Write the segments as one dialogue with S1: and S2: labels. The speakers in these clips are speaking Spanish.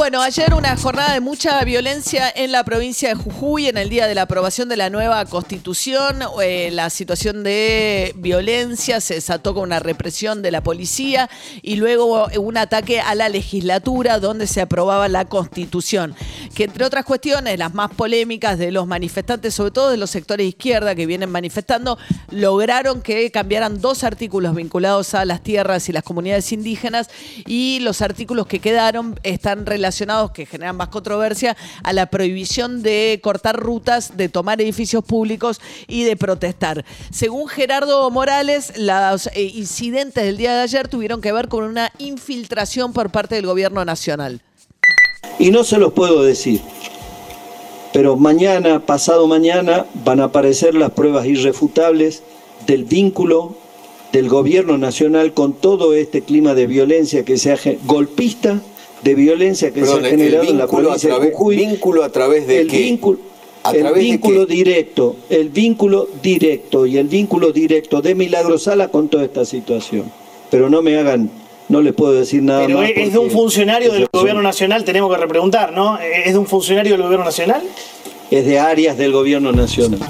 S1: Bueno, ayer una jornada de mucha violencia en la provincia de Jujuy en el día de la aprobación de la nueva constitución. Eh, la situación de violencia se desató con una represión de la policía y luego un ataque a la legislatura donde se aprobaba la constitución. Que entre otras cuestiones, las más polémicas de los manifestantes, sobre todo de los sectores de izquierda que vienen manifestando, lograron que cambiaran dos artículos vinculados a las tierras y las comunidades indígenas y los artículos que quedaron están relacionados que generan más controversia a la prohibición de cortar rutas, de tomar edificios públicos y de protestar. Según Gerardo Morales, los eh, incidentes del día de ayer tuvieron que ver con una infiltración por parte del gobierno nacional.
S2: Y no se los puedo decir, pero mañana, pasado mañana, van a aparecer las pruebas irrefutables del vínculo del gobierno nacional con todo este clima de violencia que se hace golpista de violencia que se ha generado en la provincia de Jujuy.
S3: ¿Vínculo a través de
S2: el
S3: qué?
S2: Vínculo,
S3: ¿A
S2: el
S3: través de
S2: vínculo
S3: qué?
S2: directo, el vínculo directo y el vínculo directo de Milagro Sala con toda esta situación. Pero no me hagan, no les puedo decir nada
S4: Pero
S2: más.
S4: es de un funcionario del gobierno nacional, tenemos que repreguntar, ¿no? ¿Es de un funcionario del gobierno nacional?
S2: Es de áreas del gobierno nacional.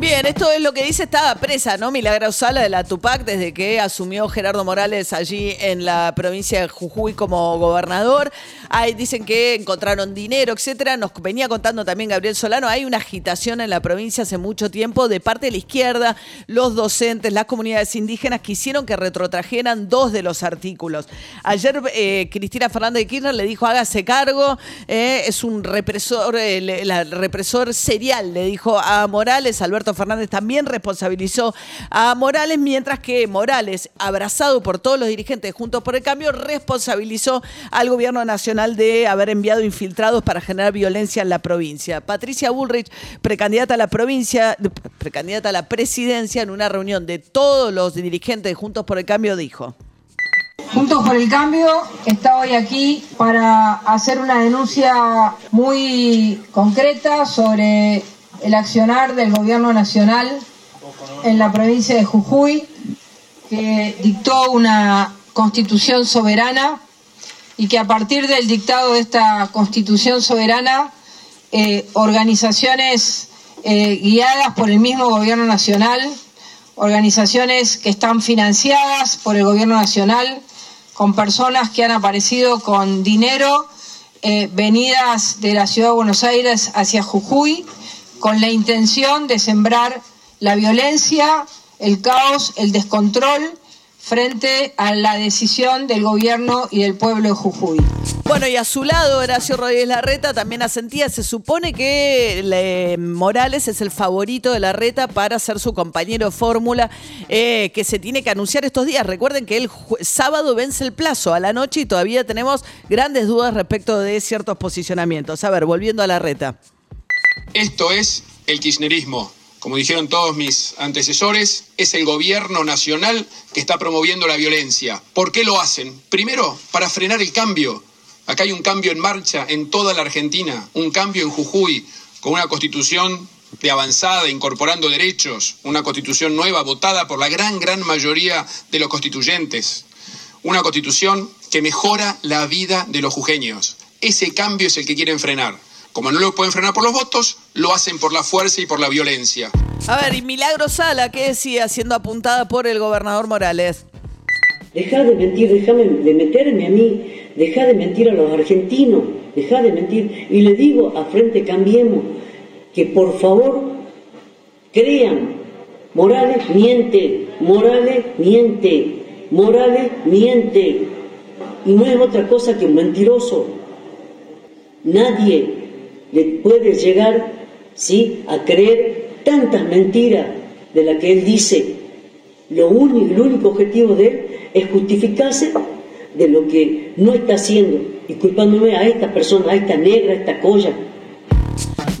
S1: Bien, esto es lo que dice, estaba presa, ¿no? Milagro Sala de la Tupac desde que asumió Gerardo Morales allí en la provincia de Jujuy como gobernador. Ahí dicen que encontraron dinero, etcétera. Nos venía contando también Gabriel Solano, hay una agitación en la provincia hace mucho tiempo de parte de la izquierda, los docentes, las comunidades indígenas quisieron que retrotrajeran dos de los artículos. Ayer eh, Cristina Fernández de Kirchner le dijo, hágase cargo, eh, es un represor, eh, le- la- represor serial, le dijo a Morales, Alberto Fernández también responsabilizó a Morales, mientras que Morales, abrazado por todos los dirigentes Juntos por el Cambio, responsabilizó al gobierno nacional de haber enviado infiltrados para generar violencia en la provincia. Patricia Bullrich, precandidata a la provincia, precandidata a la presidencia, en una reunión de todos los dirigentes Juntos por el Cambio, dijo.
S5: Juntos por el Cambio está hoy aquí para hacer una denuncia muy concreta sobre el accionar del gobierno nacional en la provincia de Jujuy, que dictó una constitución soberana y que a partir del dictado de esta constitución soberana, eh, organizaciones eh, guiadas por el mismo gobierno nacional, organizaciones que están financiadas por el gobierno nacional, con personas que han aparecido con dinero eh, venidas de la ciudad de Buenos Aires hacia Jujuy, con la intención de sembrar la violencia, el caos, el descontrol frente a la decisión del gobierno y del pueblo de Jujuy.
S1: Bueno, y a su lado, Horacio Rodríguez Larreta también asentía. Se supone que le- Morales es el favorito de Larreta para ser su compañero fórmula eh, que se tiene que anunciar estos días. Recuerden que el sábado vence el plazo a la noche y todavía tenemos grandes dudas respecto de ciertos posicionamientos. A ver, volviendo a Larreta.
S6: Esto es el kirchnerismo. Como dijeron todos mis antecesores, es el gobierno nacional que está promoviendo la violencia. ¿Por qué lo hacen? Primero, para frenar el cambio. Acá hay un cambio en marcha en toda la Argentina, un cambio en Jujuy, con una constitución de avanzada, incorporando derechos, una constitución nueva votada por la gran, gran mayoría de los constituyentes. Una constitución que mejora la vida de los jujeños. Ese cambio es el que quieren frenar. Como no lo pueden frenar por los votos, lo hacen por la fuerza y por la violencia.
S1: A ver, y Milagro Sala, ¿qué decía siendo apuntada por el gobernador Morales?
S7: Deja de mentir, déjame de meterme a mí, deja de mentir a los argentinos, deja de mentir. Y le digo a Frente Cambiemos que por favor crean, Morales miente, Morales miente, Morales miente. Y no es otra cosa que un mentiroso. Nadie le puede llegar ¿sí? a creer tantas mentiras de las que él dice. Lo único, el único objetivo de él es justificarse de lo que no está haciendo y culpándome a esta persona, a esta negra, a esta colla.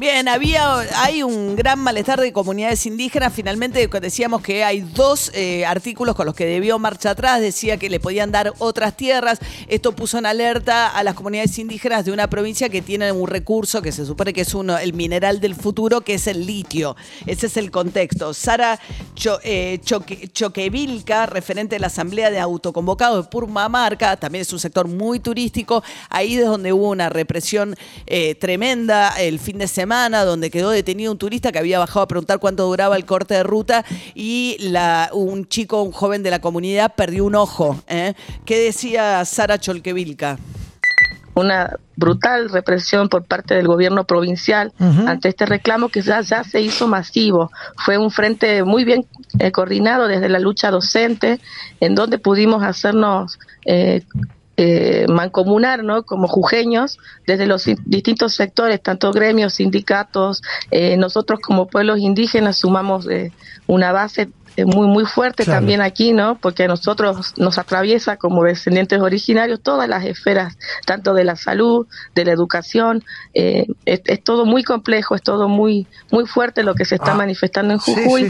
S1: Bien, había, hay un gran malestar de comunidades indígenas. Finalmente decíamos que hay dos eh, artículos con los que debió marcha atrás. Decía que le podían dar otras tierras. Esto puso en alerta a las comunidades indígenas de una provincia que tiene un recurso que se supone que es uno, el mineral del futuro, que es el litio. Ese es el contexto. Sara eh, Choquevilca, referente de la Asamblea de Autoconvocados de Purmamarca, también es un sector muy turístico. Ahí es donde hubo una represión eh, tremenda el fin de semana, donde quedó detenido un turista que había bajado a preguntar cuánto duraba el corte de ruta y la, un chico, un joven de la comunidad, perdió un ojo. ¿eh? ¿Qué decía Sara Cholquevilca?
S3: una brutal represión por parte del gobierno provincial ante este reclamo que ya, ya se hizo masivo. Fue un frente muy bien eh, coordinado desde la lucha docente, en donde pudimos hacernos eh, eh, mancomunar, ¿no? Como jujeños, desde los distintos sectores, tanto gremios, sindicatos, eh, nosotros como pueblos indígenas sumamos eh, una base muy muy fuerte también aquí, ¿no? Porque a nosotros nos atraviesa como descendientes originarios todas las esferas, tanto de la salud, de la educación, es, todo muy complejo, es todo muy muy fuerte lo que se está ah. manifestando en Jujuy.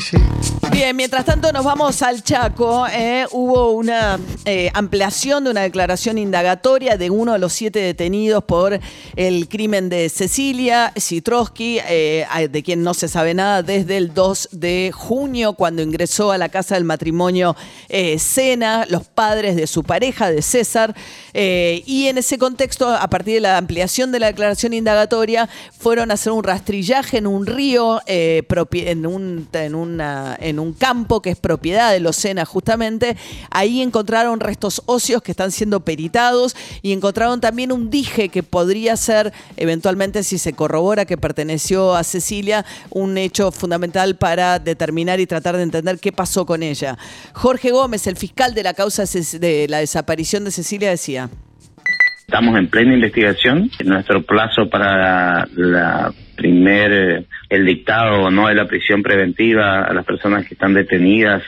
S1: Bien, mientras tanto nos vamos al Chaco. Eh, hubo una eh, ampliación de una declaración indagatoria de uno de los siete detenidos por el crimen de Cecilia Citrosky, eh, de quien no se sabe nada desde el 2 de junio, cuando ingresó a la casa del matrimonio Sena, los padres de su pareja, de César. y en ese contexto, a partir de la ampliación de la declaración indagatoria, fueron a hacer un rastrillaje en un río, en, un, en, en un campo que es propiedad de los Sena justamente. Ahí encontraron restos óseos que están siendo peritados y encontraron también un dije que podría ser, eventualmente si se corrobora que perteneció a Cecilia, un hecho fundamental para determinar y tratar de entender qué pasó con ella. Jorge Gómez, el fiscal de la causa de la desaparición de Cecilia, decía.
S8: Estamos en plena investigación. Nuestro plazo para la primer el dictado no de la prisión preventiva a las personas que están detenidas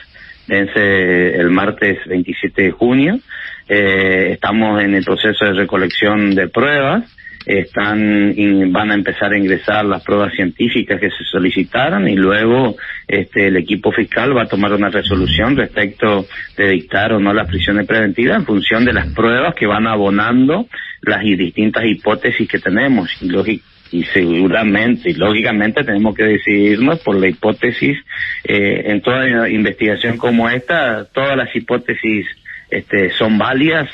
S8: vence el martes 27 de junio. Eh, estamos en el proceso de recolección de pruebas. Están van a empezar a ingresar las pruebas científicas que se solicitaron y luego este, el equipo fiscal va a tomar una resolución respecto de dictar o no las prisiones preventivas en función de las pruebas que van abonando las distintas hipótesis que tenemos. Y y seguramente y lógicamente tenemos que decidirnos por la hipótesis eh, en toda investigación como esta todas las hipótesis este, son válidas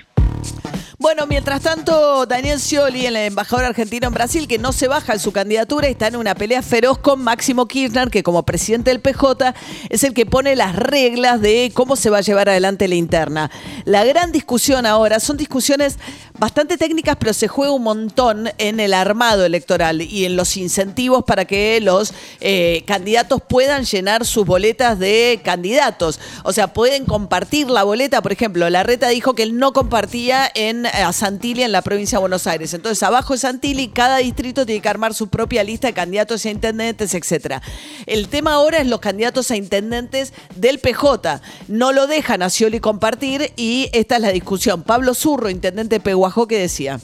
S1: bueno, mientras tanto, Daniel Scioli, el embajador argentino en Brasil, que no se baja en su candidatura, está en una pelea feroz con Máximo Kirchner, que como presidente del PJ es el que pone las reglas de cómo se va a llevar adelante la interna. La gran discusión ahora son discusiones bastante técnicas, pero se juega un montón en el armado electoral y en los incentivos para que los eh, candidatos puedan llenar sus boletas de candidatos. O sea, pueden compartir la boleta. Por ejemplo, la reta dijo que él no compartía en a Santilli en la provincia de Buenos Aires. Entonces, abajo de Santilli, cada distrito tiene que armar su propia lista de candidatos a intendentes, etcétera. El tema ahora es los candidatos a intendentes del PJ. No lo dejan a Scioli compartir y esta es la discusión. Pablo Zurro, intendente de que decía.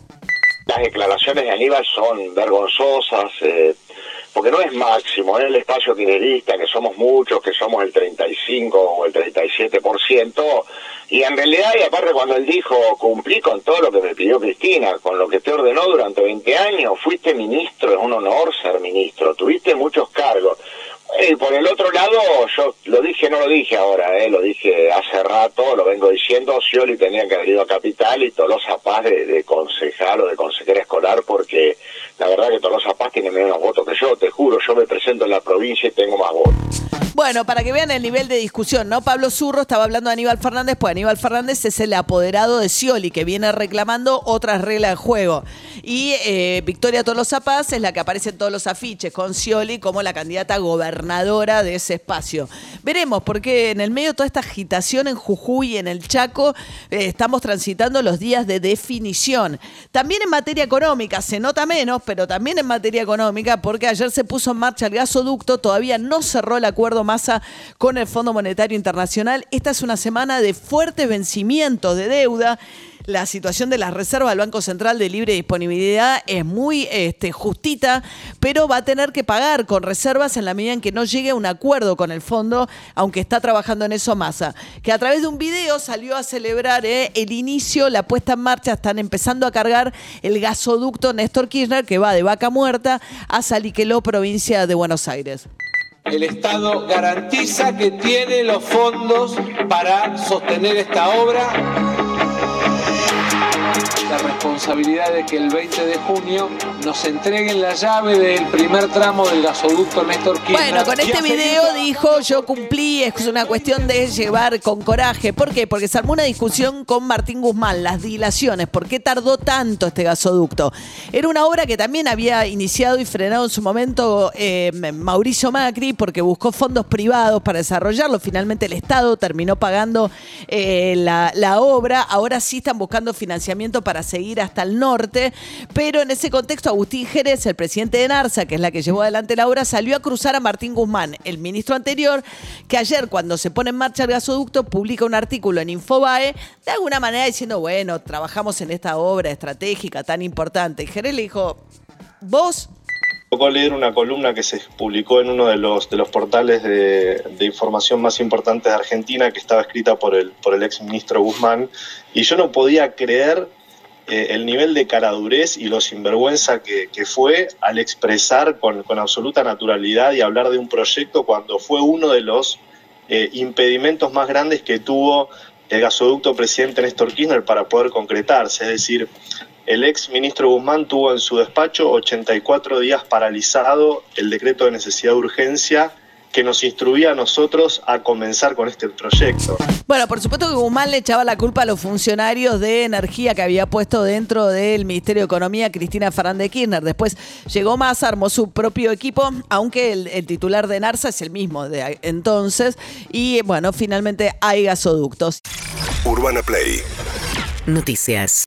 S9: Las declaraciones de Aníbal son vergonzosas, eh, porque no es máximo, en el espacio kirchnerista, que somos muchos, que somos el 35 o el 37%, y en realidad, y aparte cuando él dijo, cumplí con todo lo que me pidió Cristina, con lo que te ordenó durante 20 años, fuiste ministro, es un honor ser ministro, tuviste muchos cargos. Y por el otro lado, yo lo dije, no lo dije ahora, eh, lo dije hace rato, lo vengo diciendo, Scioli tenía que haber ido a Capital y Tolosa Paz de, de concejal o de consejera escolar porque la verdad que Tolosa Paz tiene menos votos que yo, te juro, yo me presento en la provincia y tengo más votos.
S1: Bueno, para que vean el nivel de discusión, ¿no? Pablo Zurro estaba hablando de Aníbal Fernández, pues Aníbal Fernández es el apoderado de Scioli, que viene reclamando otras reglas de juego. Y eh, Victoria Tolosa Paz es la que aparece en todos los afiches con Scioli como la candidata gobernadora de ese espacio. Veremos, porque en el medio de toda esta agitación en Jujuy y en el Chaco, eh, estamos transitando los días de definición. También en materia económica, se nota menos, pero también en materia económica, porque ayer se puso en marcha el gasoducto, todavía no cerró el acuerdo Massa con el Fondo Monetario Internacional. Esta es una semana de fuertes vencimientos de deuda la situación de las reservas del Banco Central de libre disponibilidad es muy este, justita, pero va a tener que pagar con reservas en la medida en que no llegue a un acuerdo con el fondo, aunque está trabajando en eso Massa, que a través de un video salió a celebrar eh, el inicio, la puesta en marcha, están empezando a cargar el gasoducto Néstor Kirchner que va de Vaca Muerta a Saliqueló, provincia de Buenos Aires.
S10: El Estado garantiza que tiene los fondos para sostener esta obra la responsabilidad de que el 20 de junio nos entreguen la llave del primer tramo del gasoducto Néstor Kirchner.
S1: Bueno, con este video dijo yo cumplí, es una cuestión de llevar con coraje. ¿Por qué? Porque se armó una discusión con Martín Guzmán, las dilaciones, ¿por qué tardó tanto este gasoducto? Era una obra que también había iniciado y frenado en su momento eh, Mauricio Macri porque buscó fondos privados para desarrollarlo. Finalmente el Estado terminó pagando eh, la, la obra. Ahora sí están buscando financiamiento para seguir hasta el norte, pero en ese contexto Agustín Jerez, el presidente de NARSA, que es la que llevó adelante la obra, salió a cruzar a Martín Guzmán, el ministro anterior, que ayer cuando se pone en marcha el gasoducto publica un artículo en Infobae, de alguna manera diciendo, bueno, trabajamos en esta obra estratégica tan importante. Y Jerez le dijo, vos
S11: tocó leer una columna que se publicó en uno de los, de los portales de, de, información más importantes de Argentina, que estaba escrita por el, por el ex ministro Guzmán, y yo no podía creer eh, el nivel de caradurez y lo sinvergüenza que, que fue al expresar con, con, absoluta naturalidad y hablar de un proyecto cuando fue uno de los eh, impedimentos más grandes que tuvo el gasoducto presidente Néstor Kirchner para poder concretarse. Es decir, el ex ministro Guzmán tuvo en su despacho 84 días paralizado el decreto de necesidad de urgencia que nos instruía a nosotros a comenzar con este proyecto.
S1: Bueno, por supuesto que Guzmán le echaba la culpa a los funcionarios de energía que había puesto dentro del Ministerio de Economía Cristina Fernández Kirchner. Después llegó más, armó su propio equipo, aunque el, el titular de NARSA es el mismo de entonces. Y bueno, finalmente hay gasoductos.
S12: Urbana Play.
S13: Noticias.